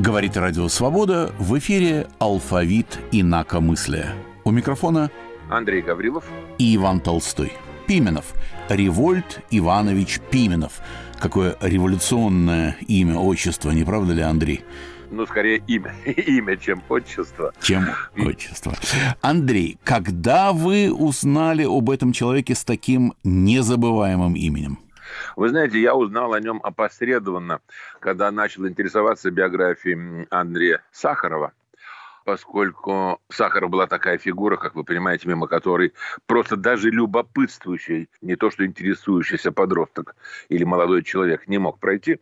Говорит Радио Свобода в эфире «Алфавит инакомыслия». У микрофона Андрей Гаврилов и Иван Толстой. Пименов. Револьт Иванович Пименов. Какое революционное имя, отчество, не правда ли, Андрей? ну, скорее имя, имя, чем отчество. Чем отчество. Андрей, когда вы узнали об этом человеке с таким незабываемым именем? Вы знаете, я узнал о нем опосредованно, когда начал интересоваться биографией Андрея Сахарова поскольку Сахаров была такая фигура, как вы понимаете, мимо которой просто даже любопытствующий, не то что интересующийся подросток или молодой человек не мог пройти.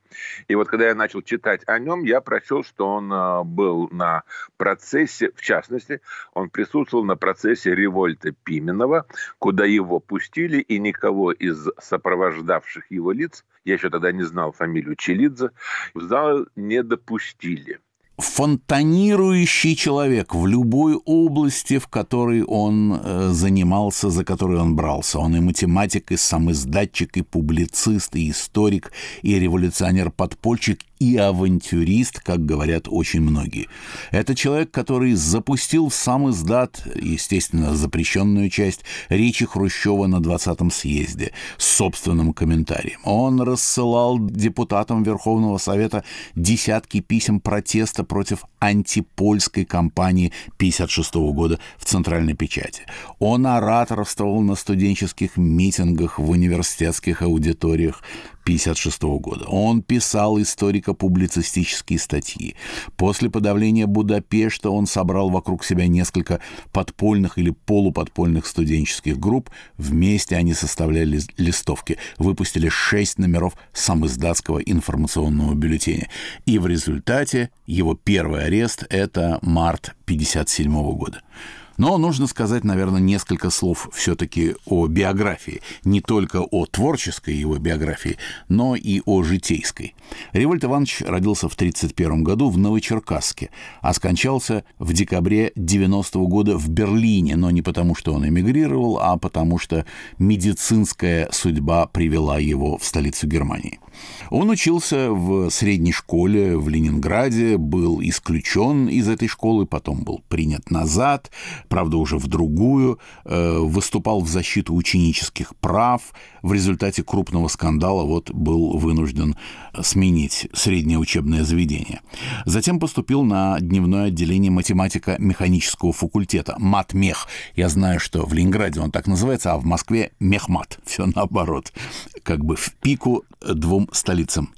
И вот когда я начал читать о нем, я прочел, что он а, был на процессе, в частности, он присутствовал на процессе револьта Пименова, куда его пустили, и никого из сопровождавших его лиц, я еще тогда не знал фамилию Челидзе, в зал не допустили фонтанирующий человек в любой области, в которой он э, занимался, за которой он брался. Он и математик, и сам издатчик, и публицист, и историк, и революционер-подпольщик, и авантюрист, как говорят очень многие. Это человек, который запустил в сам издат, естественно, запрещенную часть речи Хрущева на 20-м съезде с собственным комментарием. Он рассылал депутатам Верховного Совета десятки писем протеста против антипольской кампании 1956 года в Центральной печати. Он ораторствовал на студенческих митингах в университетских аудиториях, 1956 года. Он писал историко-публицистические статьи. После подавления Будапешта он собрал вокруг себя несколько подпольных или полуподпольных студенческих групп. Вместе они составляли листовки. Выпустили шесть номеров самоиздатского информационного бюллетеня. И в результате его первый арест — это март 1957 года. Но нужно сказать, наверное, несколько слов все-таки о биографии. Не только о творческой его биографии, но и о житейской. Револьт Иванович родился в 1931 году в Новочеркасске, а скончался в декабре 90 -го года в Берлине, но не потому, что он эмигрировал, а потому что медицинская судьба привела его в столицу Германии. Он учился в средней школе в Ленинграде, был исключен из этой школы, потом был принят назад, правда, уже в другую, э, выступал в защиту ученических прав. В результате крупного скандала вот был вынужден сменить среднее учебное заведение. Затем поступил на дневное отделение математико-механического факультета, матмех. Я знаю, что в Ленинграде он так называется, а в Москве мехмат. Все наоборот. Как бы в пику двум столицам.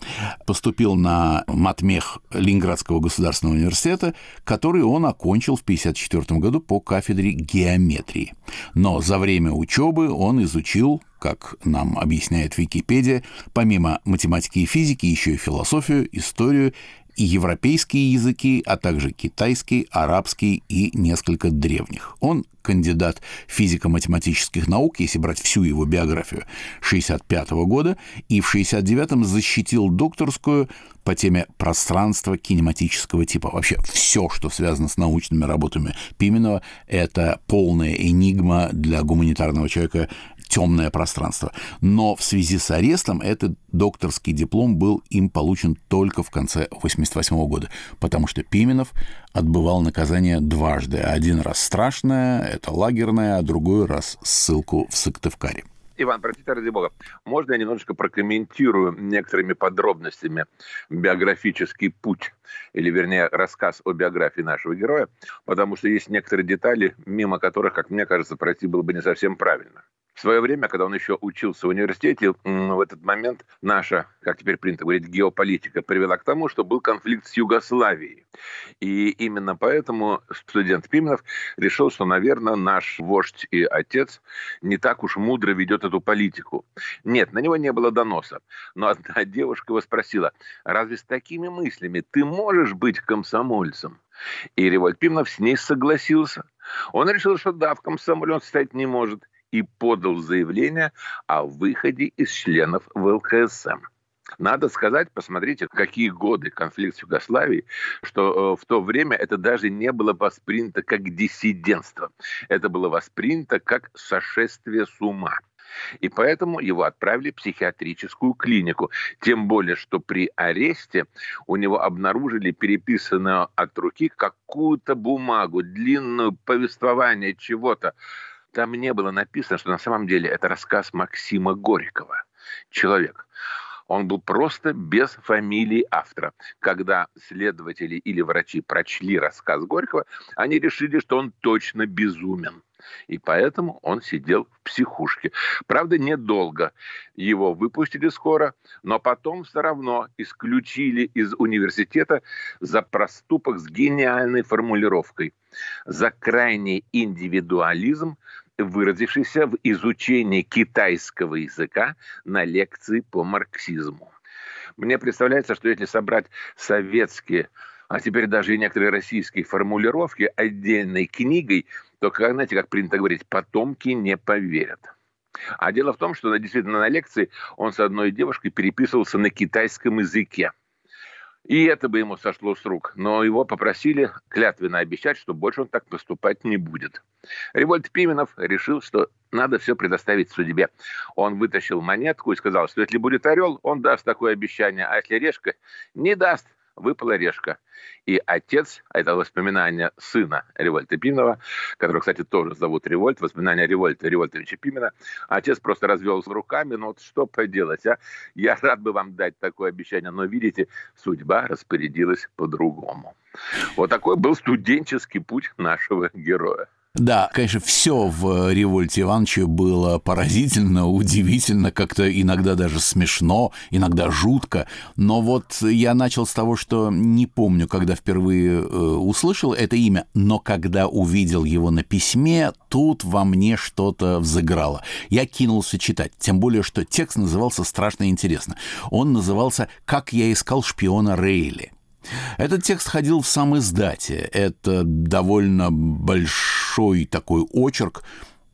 Поступил на матмех Ленинградского государственного университета, который он окончил в 1954 году по кафедре геометрии. Но за время учебы он изучил как нам объясняет Википедия, помимо математики и физики, еще и философию, историю и европейские языки, а также китайский, арабский и несколько древних. Он кандидат физико-математических наук, если брать всю его биографию, 65 года, и в 69-м защитил докторскую по теме пространства кинематического типа. Вообще все, что связано с научными работами Пименова, это полная энигма для гуманитарного человека темное пространство. Но в связи с арестом этот докторский диплом был им получен только в конце 1988 года, потому что Пименов отбывал наказание дважды. Один раз страшное, это лагерное, а другой раз ссылку в Сыктывкаре. Иван, простите, ради бога, можно я немножечко прокомментирую некоторыми подробностями биографический путь, или, вернее, рассказ о биографии нашего героя, потому что есть некоторые детали, мимо которых, как мне кажется, пройти было бы не совсем правильно. В свое время, когда он еще учился в университете, в этот момент наша, как теперь принято говорить, геополитика привела к тому, что был конфликт с Югославией. И именно поэтому студент Пименов решил, что, наверное, наш вождь и отец не так уж мудро ведет эту политику. Нет, на него не было доноса. Но одна девушка его спросила, разве с такими мыслями ты можешь быть комсомольцем? И Револьт Пименов с ней согласился. Он решил, что да, в комсомоле он стать не может и подал заявление о выходе из членов ВЛКСМ. Надо сказать, посмотрите, какие годы конфликт с Югославией, что э, в то время это даже не было воспринято как диссидентство. Это было воспринято как сошествие с ума. И поэтому его отправили в психиатрическую клинику. Тем более, что при аресте у него обнаружили переписанную от руки какую-то бумагу, длинную повествование чего-то. Там не было написано, что на самом деле это рассказ Максима Горького. Человек. Он был просто без фамилии автора. Когда следователи или врачи прочли рассказ Горького, они решили, что он точно безумен. И поэтому он сидел в психушке. Правда, недолго. Его выпустили скоро, но потом все равно исключили из университета за проступок с гениальной формулировкой. За крайний индивидуализм выразившийся в изучении китайского языка на лекции по марксизму. Мне представляется, что если собрать советские, а теперь даже и некоторые российские формулировки отдельной книгой, то, как, знаете, как принято говорить, потомки не поверят. А дело в том, что действительно на лекции он с одной девушкой переписывался на китайском языке. И это бы ему сошло с рук. Но его попросили клятвенно обещать, что больше он так поступать не будет. Револьт Пименов решил, что надо все предоставить судьбе. Он вытащил монетку и сказал, что если будет орел, он даст такое обещание, а если решка, не даст выпала решка. И отец, а это воспоминания сына Револьта Пименова, которого, кстати, тоже зовут Револьт, воспоминания Револьта Револьтовича Пимена, отец просто развел руками, ну вот что поделать, а? Я рад бы вам дать такое обещание, но, видите, судьба распорядилась по-другому. Вот такой был студенческий путь нашего героя. Да, конечно, все в «Револьте Ивановича» было поразительно, удивительно, как-то иногда даже смешно, иногда жутко. Но вот я начал с того, что не помню, когда впервые э, услышал это имя, но когда увидел его на письме, тут во мне что-то взыграло. Я кинулся читать, тем более, что текст назывался страшно интересно. Он назывался «Как я искал шпиона Рейли». Этот текст ходил в сам издате. Это довольно большой такой очерк,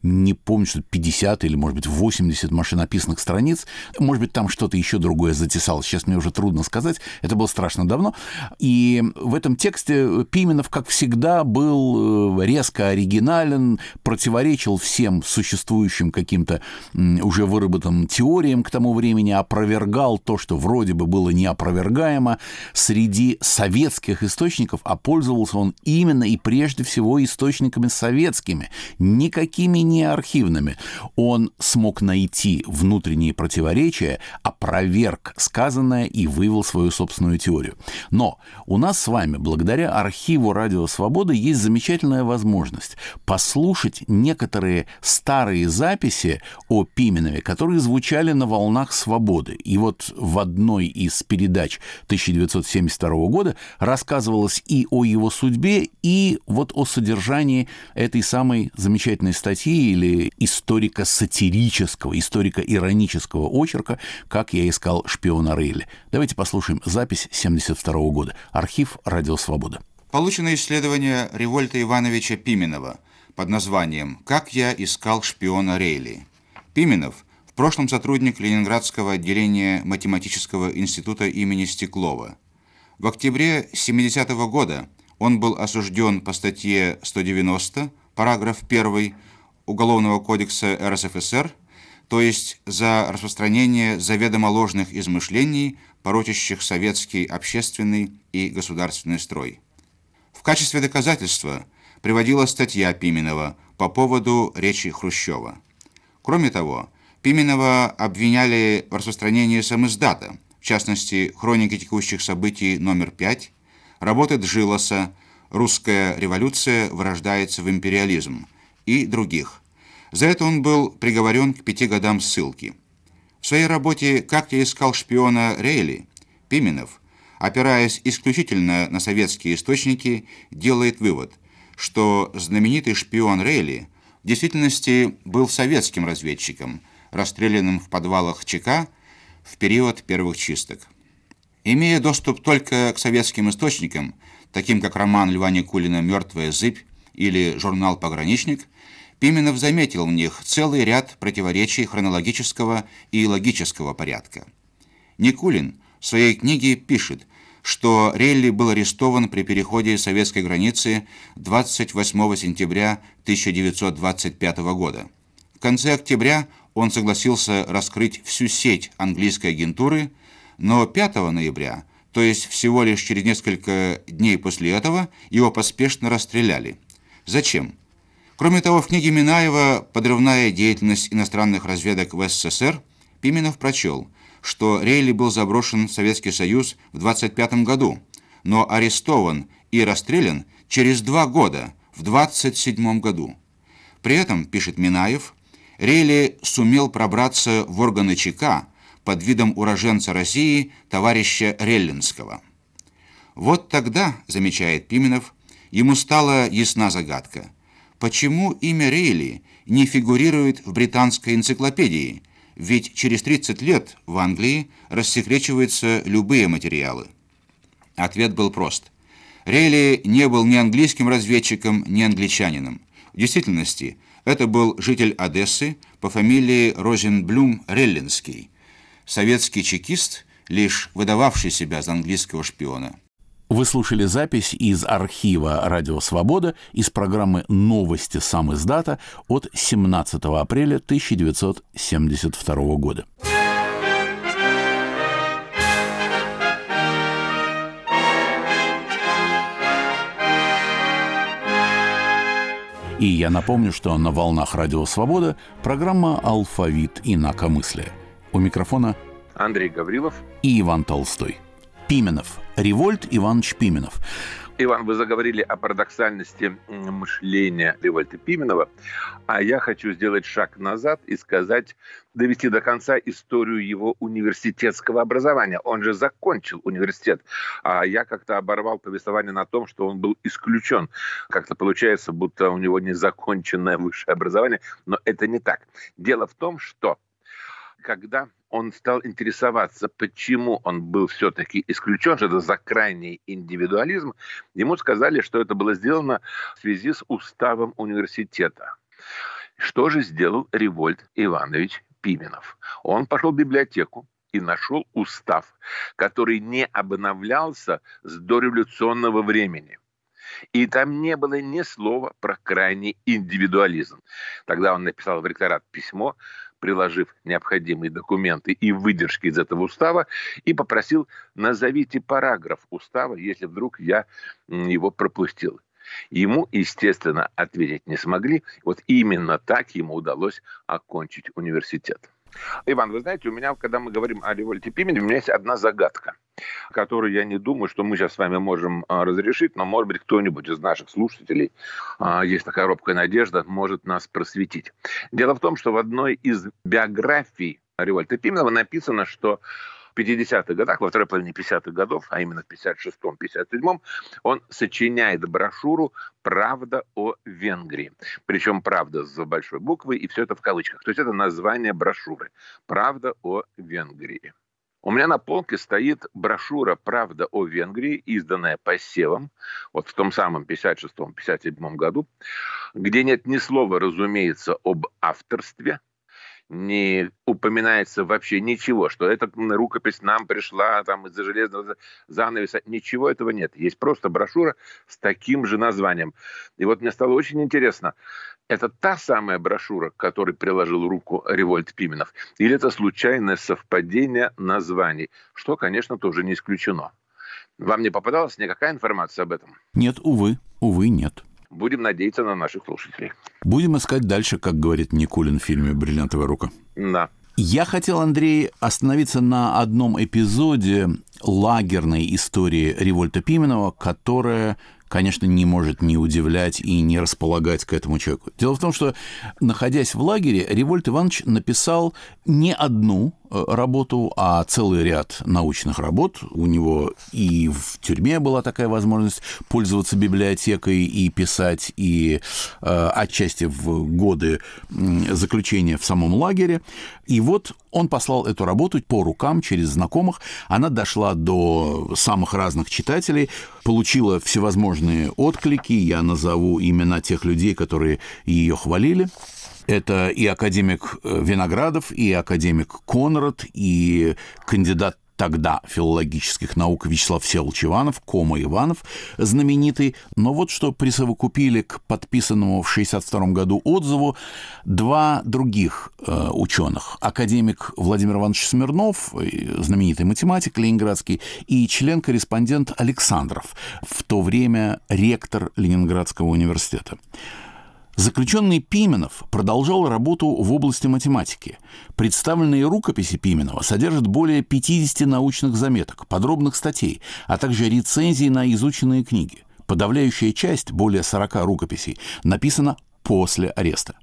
не помню, что 50 или, может быть, 80 машинописных страниц. Может быть, там что-то еще другое затесалось. Сейчас мне уже трудно сказать. Это было страшно давно. И в этом тексте Пименов, как всегда, был э, резко оригинален, противоречил всем существующим каким-то уже выработанным теориям к тому времени, опровергал то, что вроде бы было неопровергаемо среди советских источников, а пользовался он именно и прежде всего источниками советскими, никакими не архивными. Он смог найти внутренние противоречия, опроверг сказанное и вывел свою собственную теорию. Но у нас с вами, благодаря архиву «Радио Свобода», есть замечательная возможность послушать некоторые старые записи о Пименове, которые звучали на волнах «Свободы». И вот в одной из передач 1972 года рассказывалось и о его судьбе, и вот о содержании этой самой замечательной статьи или историко-сатирического, историко-иронического очерка, как я искал шпиона Рейли. Давайте послушаем запись 72 года. Архив «Радио Свобода». Получено исследование Револьта Ивановича Пименова под названием «Как я искал шпиона Рейли». Пименов – в прошлом сотрудник Ленинградского отделения Математического института имени Стеклова. В октябре 70 -го года он был осужден по статье 190, параграф 1 Уголовного кодекса РСФСР, то есть за распространение заведомо ложных измышлений, порочащих советский общественный и государственный строй. В качестве доказательства приводила статья Пименова по поводу речи Хрущева. Кроме того, Пименова обвиняли в распространении самиздата, в частности, хроники текущих событий номер 5, работы Джилоса «Русская революция вырождается в империализм», и других. За это он был приговорен к пяти годам ссылки. В своей работе «Как я искал шпиона Рейли» Пименов, опираясь исключительно на советские источники, делает вывод, что знаменитый шпион Рейли в действительности был советским разведчиком, расстрелянным в подвалах ЧК в период первых чисток. Имея доступ только к советским источникам, таким как роман Льва Никулина «Мертвая зыбь» или журнал «Пограничник», Пименов заметил в них целый ряд противоречий хронологического и логического порядка. Никулин в своей книге пишет, что Релли был арестован при переходе советской границы 28 сентября 1925 года. В конце октября он согласился раскрыть всю сеть английской агентуры, но 5 ноября, то есть всего лишь через несколько дней после этого, его поспешно расстреляли. Зачем? Кроме того, в книге Минаева «Подрывная деятельность иностранных разведок в СССР» Пименов прочел, что Рейли был заброшен в Советский Союз в 25 году, но арестован и расстрелян через два года, в 27 году. При этом, пишет Минаев, Рейли сумел пробраться в органы ЧК под видом уроженца России товарища Реллинского. Вот тогда, замечает Пименов, ему стала ясна загадка – Почему имя Рейли не фигурирует в британской энциклопедии? Ведь через 30 лет в Англии рассекречиваются любые материалы. Ответ был прост. Рейли не был ни английским разведчиком, ни англичанином. В действительности, это был житель Одессы по фамилии Розенблюм Реллинский, советский чекист, лишь выдававший себя за английского шпиона. Вы слушали запись из архива «Радио Свобода» из программы «Новости сам издата» от 17 апреля 1972 года. И я напомню, что на волнах «Радио Свобода» программа «Алфавит инакомыслия». У микрофона Андрей Гаврилов и Иван Толстой. Пименов. Револьт Иванович Пименов. Иван, вы заговорили о парадоксальности мышления Револьта Пименова, а я хочу сделать шаг назад и сказать, довести до конца историю его университетского образования. Он же закончил университет, а я как-то оборвал повествование на том, что он был исключен. Как-то получается, будто у него незаконченное высшее образование, но это не так. Дело в том, что когда он стал интересоваться, почему он был все-таки исключен, что это за крайний индивидуализм, ему сказали, что это было сделано в связи с уставом университета. Что же сделал Револьт Иванович Пименов? Он пошел в библиотеку, и нашел устав, который не обновлялся с дореволюционного времени. И там не было ни слова про крайний индивидуализм. Тогда он написал в ректорат письмо, приложив необходимые документы и выдержки из этого устава, и попросил назовите параграф устава, если вдруг я его пропустил. Ему, естественно, ответить не смогли. Вот именно так ему удалось окончить университет. Иван, вы знаете, у меня, когда мы говорим о револьте Пимене, у меня есть одна загадка, которую я не думаю, что мы сейчас с вами можем а, разрешить, но, может быть, кто-нибудь из наших слушателей, а, есть такая робкая надежда, может нас просветить. Дело в том, что в одной из биографий Револьта Пименова написано, что 50-х годах, во второй половине 50-х годов, а именно в 56-м, 57-м, он сочиняет брошюру «Правда о Венгрии». Причем «Правда» с большой буквы, и все это в кавычках. То есть это название брошюры «Правда о Венгрии». У меня на полке стоит брошюра «Правда о Венгрии», изданная посевом, вот в том самом 56-57 году, где нет ни слова, разумеется, об авторстве – не упоминается вообще ничего, что эта рукопись нам пришла там из-за железного занавеса. Ничего этого нет. Есть просто брошюра с таким же названием. И вот мне стало очень интересно, это та самая брошюра, к которой приложил руку Револьт Пименов, или это случайное совпадение названий, что, конечно, тоже не исключено. Вам не попадалась никакая информация об этом? Нет, увы, увы, нет. Будем надеяться на наших слушателей. Будем искать дальше, как говорит Никулин в фильме «Бриллиантовая рука». Да. Я хотел, Андрей, остановиться на одном эпизоде лагерной истории Револьта Пименова, которая конечно, не может не удивлять и не располагать к этому человеку. Дело в том, что, находясь в лагере, Револьт Иванович написал не одну Э, работу, а целый ряд научных работ. У него и в тюрьме была такая возможность пользоваться библиотекой и писать, и э, отчасти в годы заключения в самом лагере. И вот он послал эту работу по рукам через знакомых. Она дошла до самых разных читателей, получила всевозможные отклики. Я назову имена тех людей, которые ее хвалили. Это и академик э, Виноградов, и академик Конрад, и кандидат тогда филологических наук Вячеслав Всеволодович Иванов, Кома Иванов, знаменитый. Но вот что присовокупили к подписанному в 1962 году отзыву два других э, ученых. Академик Владимир Иванович Смирнов, э, знаменитый математик ленинградский, и член-корреспондент Александров, в то время ректор Ленинградского университета. Заключенный Пименов продолжал работу в области математики. Представленные рукописи Пименова содержат более 50 научных заметок, подробных статей, а также рецензии на изученные книги. Подавляющая часть, более 40 рукописей, написана после ареста.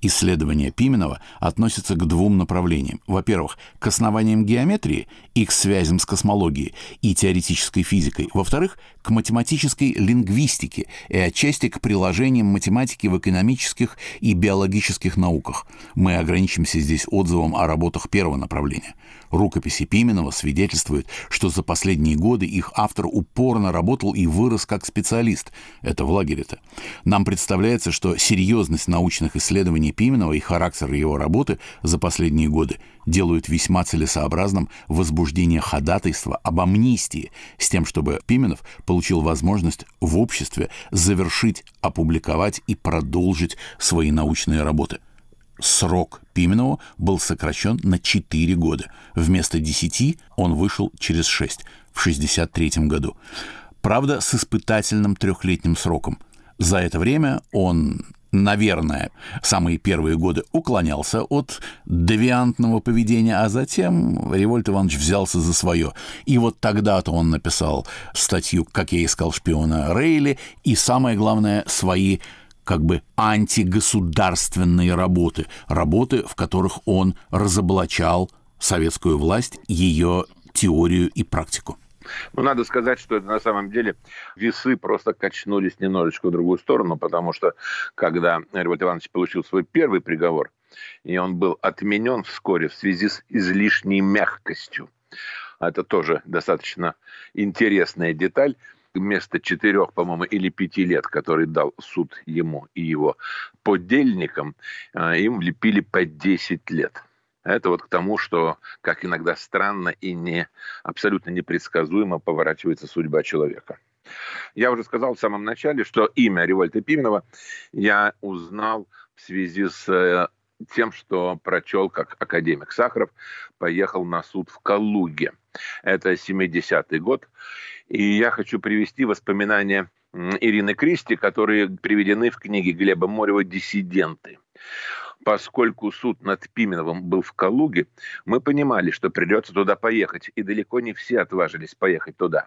Исследования Пименова относятся к двум направлениям. Во-первых, к основаниям геометрии и к связям с космологией и теоретической физикой. Во-вторых, к математической лингвистике и отчасти к приложениям математики в экономических и биологических науках. Мы ограничимся здесь отзывом о работах первого направления. Рукописи Пименова свидетельствуют, что за последние годы их автор упорно работал и вырос как специалист. Это в лагере-то. Нам представляется, что серьезность научных исследований Пименова и характер его работы за последние годы делают весьма целесообразным возбуждение ходатайства об амнистии с тем, чтобы Пименов получил возможность в обществе завершить, опубликовать и продолжить свои научные работы – срок Пименова был сокращен на 4 года. Вместо 10 он вышел через 6 в 1963 году. Правда, с испытательным трехлетним сроком. За это время он наверное, самые первые годы уклонялся от девиантного поведения, а затем Револьт Иванович взялся за свое. И вот тогда-то он написал статью «Как я искал шпиона Рейли» и, самое главное, свои как бы антигосударственные работы, работы, в которых он разоблачал советскую власть, ее теорию и практику. Ну, надо сказать, что это на самом деле весы просто качнулись немножечко в другую сторону, потому что когда Револьт Иванович получил свой первый приговор, и он был отменен вскоре в связи с излишней мягкостью, это тоже достаточно интересная деталь, вместо четырех, по-моему, или пяти лет, который дал суд ему и его подельникам, а, им влепили по 10 лет. Это вот к тому, что, как иногда странно и не, абсолютно непредсказуемо поворачивается судьба человека. Я уже сказал в самом начале, что имя Револьта Пименова я узнал в связи с э, тем, что прочел, как академик Сахаров поехал на суд в Калуге. Это 70-й год. И я хочу привести воспоминания Ирины Кристи, которые приведены в книге Глеба Морева «Диссиденты». Поскольку суд над Пименовым был в Калуге, мы понимали, что придется туда поехать, и далеко не все отважились поехать туда.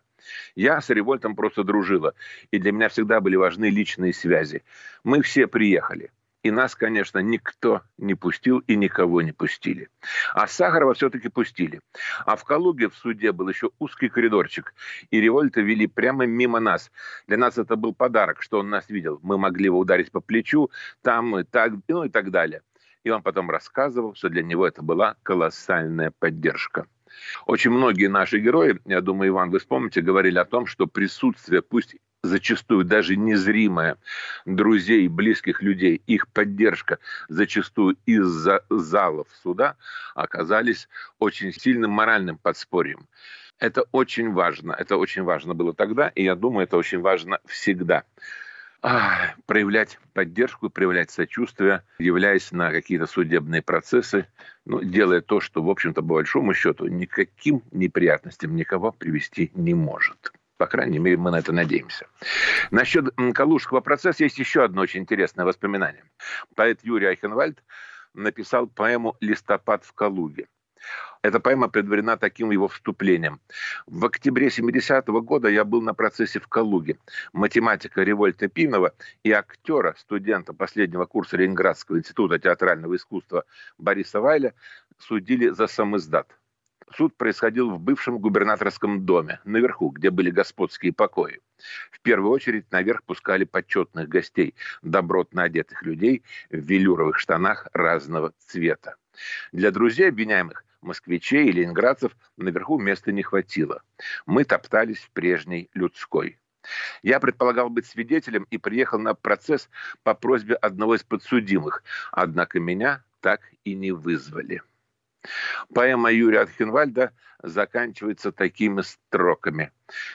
Я с Револьтом просто дружила, и для меня всегда были важны личные связи. Мы все приехали – и нас, конечно, никто не пустил и никого не пустили. А Сахарова все-таки пустили. А в Калуге в суде был еще узкий коридорчик, и револьта вели прямо мимо нас. Для нас это был подарок, что он нас видел. Мы могли его ударить по плечу, там и так, ну и так далее. И он потом рассказывал, что для него это была колоссальная поддержка. Очень многие наши герои, я думаю, Иван, вы вспомните, говорили о том, что присутствие, пусть зачастую даже незримая друзей, близких людей, их поддержка зачастую из-за залов суда оказались очень сильным моральным подспорьем. Это очень важно. Это очень важно было тогда, и я думаю, это очень важно всегда. Проявлять поддержку, проявлять сочувствие, являясь на какие-то судебные процессы, ну, делая то, что, в общем-то, по большому счету, никаким неприятностям никого привести не может. По крайней мере, мы на это надеемся. Насчет Калужского процесса есть еще одно очень интересное воспоминание. Поэт Юрий Айхенвальд написал поэму «Листопад в Калуге». Эта поэма предварена таким его вступлением. В октябре 70-го года я был на процессе в Калуге. Математика Револьта Пинова и актера, студента последнего курса Ленинградского института театрального искусства Бориса Вайля судили за самоиздат. Суд происходил в бывшем губернаторском доме, наверху, где были господские покои. В первую очередь наверх пускали почетных гостей, добротно одетых людей в велюровых штанах разного цвета. Для друзей обвиняемых, москвичей и ленинградцев, наверху места не хватило. Мы топтались в прежней людской. Я предполагал быть свидетелем и приехал на процесс по просьбе одного из подсудимых, однако меня так и не вызвали. Поэма Юрия Архенвальда заканчивается такими строками.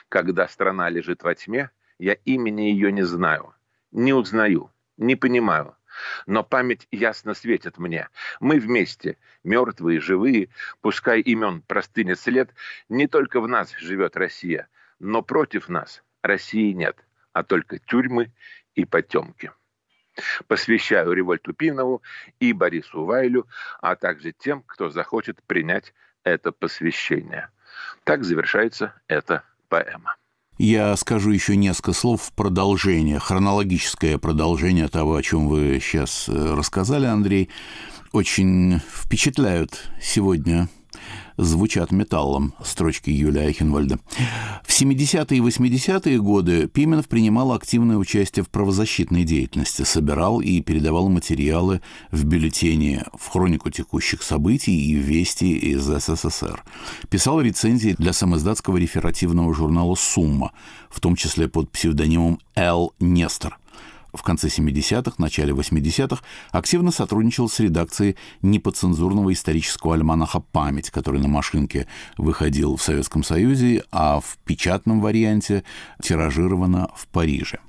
«Когда страна лежит во тьме, я имени ее не знаю, не узнаю, не понимаю, но память ясно светит мне. Мы вместе, мертвые, живые, пускай имен простынет след, не только в нас живет Россия, но против нас России нет, а только тюрьмы и потемки. Посвящаю Револьту Пинову и Борису Вайлю, а также тем, кто захочет принять это посвящение. Так завершается эта поэма. Я скажу еще несколько слов в продолжение, хронологическое продолжение того, о чем вы сейчас э, рассказали, Андрей. Очень впечатляют сегодня звучат металлом, строчки Юлия Айхенвальда. В 70-е и 80-е годы Пименов принимал активное участие в правозащитной деятельности, собирал и передавал материалы в бюллетене в хронику текущих событий и вести из СССР. Писал рецензии для самоиздатского реферативного журнала «Сумма», в том числе под псевдонимом Л. Нестор – в конце 70-х, начале 80-х активно сотрудничал с редакцией неподцензурного исторического альманаха «Память», который на машинке выходил в Советском Союзе, а в печатном варианте тиражировано в Париже.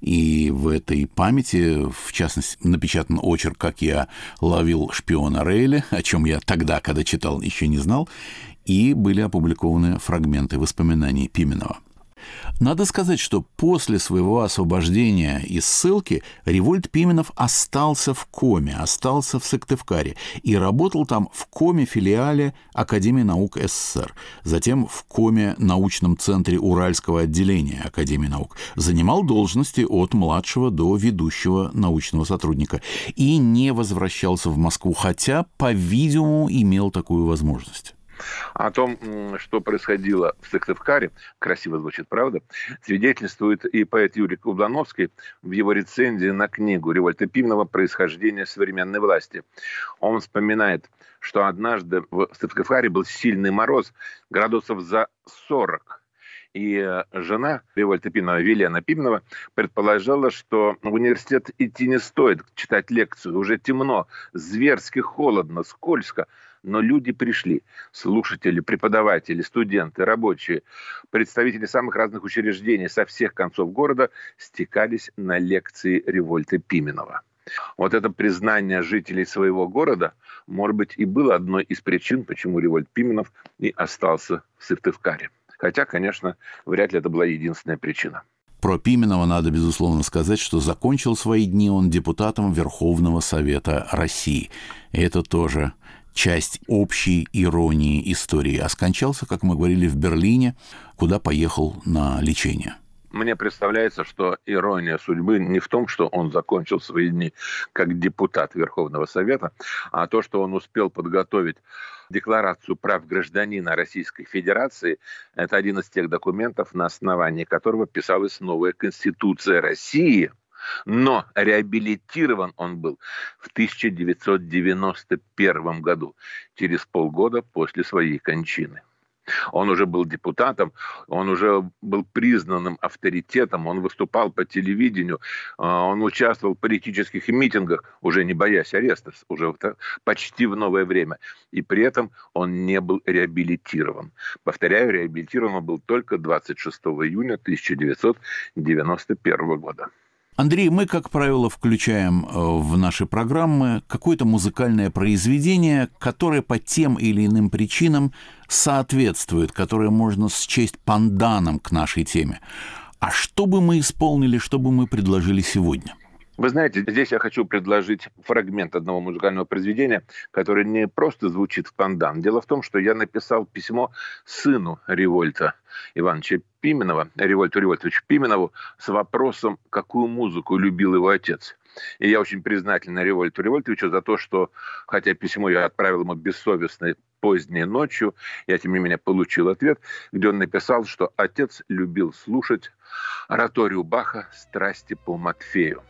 И в этой памяти, в частности, напечатан очерк «Как я ловил шпиона Рейли», о чем я тогда, когда читал, еще не знал, и были опубликованы фрагменты воспоминаний Пименова – надо сказать, что после своего освобождения из ссылки Револьт Пименов остался в Коме, остался в Сыктывкаре и работал там в Коме-филиале Академии наук СССР, затем в Коме научном центре Уральского отделения Академии наук, занимал должности от младшего до ведущего научного сотрудника и не возвращался в Москву, хотя, по-видимому, имел такую возможность. О том, что происходило в Сыктывкаре, красиво звучит, правда, свидетельствует и поэт Юрий Кублановский в его рецензии на книгу Револьта Пивного «Происхождение современной власти». Он вспоминает, что однажды в Сыктывкаре был сильный мороз, градусов за 40 и э, жена Револьта Пимнова, Велена Пимнова, предположила, что в университет идти не стоит, читать лекцию. Уже темно, зверски холодно, скользко но люди пришли. Слушатели, преподаватели, студенты, рабочие, представители самых разных учреждений со всех концов города стекались на лекции Револьта Пименова. Вот это признание жителей своего города, может быть, и было одной из причин, почему Револьт Пименов и остался в Сыктывкаре. Хотя, конечно, вряд ли это была единственная причина. Про Пименова надо, безусловно, сказать, что закончил свои дни он депутатом Верховного Совета России. И это тоже часть общей иронии истории, а скончался, как мы говорили, в Берлине, куда поехал на лечение. Мне представляется, что ирония судьбы не в том, что он закончил свои дни как депутат Верховного Совета, а то, что он успел подготовить Декларацию прав гражданина Российской Федерации. Это один из тех документов, на основании которого писалась новая Конституция России – но реабилитирован он был в 1991 году, через полгода после своей кончины. Он уже был депутатом, он уже был признанным авторитетом, он выступал по телевидению, а, он участвовал в политических митингах, уже не боясь ареста, уже почти в новое время. И при этом он не был реабилитирован. Повторяю, реабилитирован он был только 26 июня 1991 года. Андрей, мы, как правило, включаем э, в наши программы какое-то музыкальное произведение, которое по тем или иным причинам соответствует, которое можно счесть панданом к нашей теме. А что бы мы исполнили, что бы мы предложили сегодня? Вы знаете, здесь я хочу предложить фрагмент одного музыкального произведения, которое не просто звучит в пандан. Дело в том, что я написал письмо сыну Револьта Ивановича Пименова, Револьту Револьтовичу Пименову, с вопросом, какую музыку любил его отец. И я очень признателен Револьту Револьтовичу за то, что, хотя письмо я отправил ему бессовестно поздней ночью, я, тем не менее, получил ответ, где он написал, что отец любил слушать ораторию Баха «Страсти по Матфею».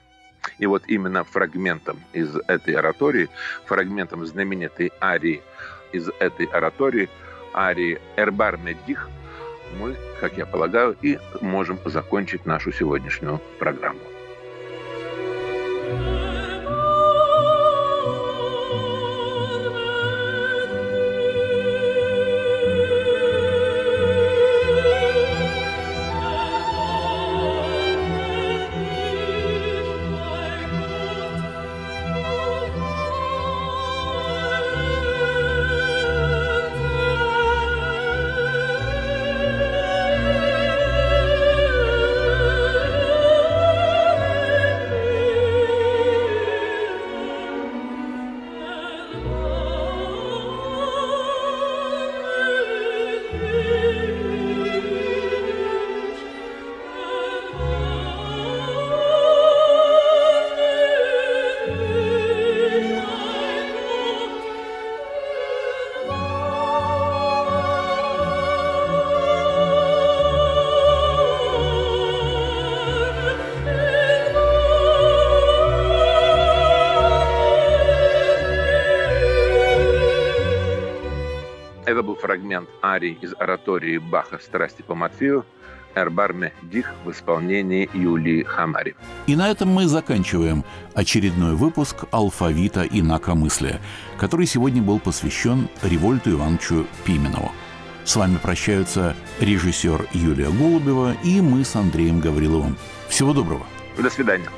И вот именно фрагментом из этой оратории, фрагментом знаменитой арии из этой оратории, арии «Эрбар Медих», мы, как я полагаю, и можем закончить нашу сегодняшнюю программу. Фрагмент арии из оратории Баха «Страсти по Матфею» Эрбарме Дих в исполнении Юлии Хамари. И на этом мы заканчиваем очередной выпуск «Алфавита инакомыслия», который сегодня был посвящен Револьту Ивановичу Пименову. С вами прощаются режиссер Юлия Голубева и мы с Андреем Гавриловым. Всего доброго. До свидания.